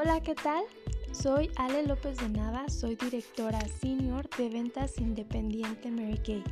Hola, ¿qué tal? Soy Ale López de Nava, soy directora senior de ventas independiente Mary Kay.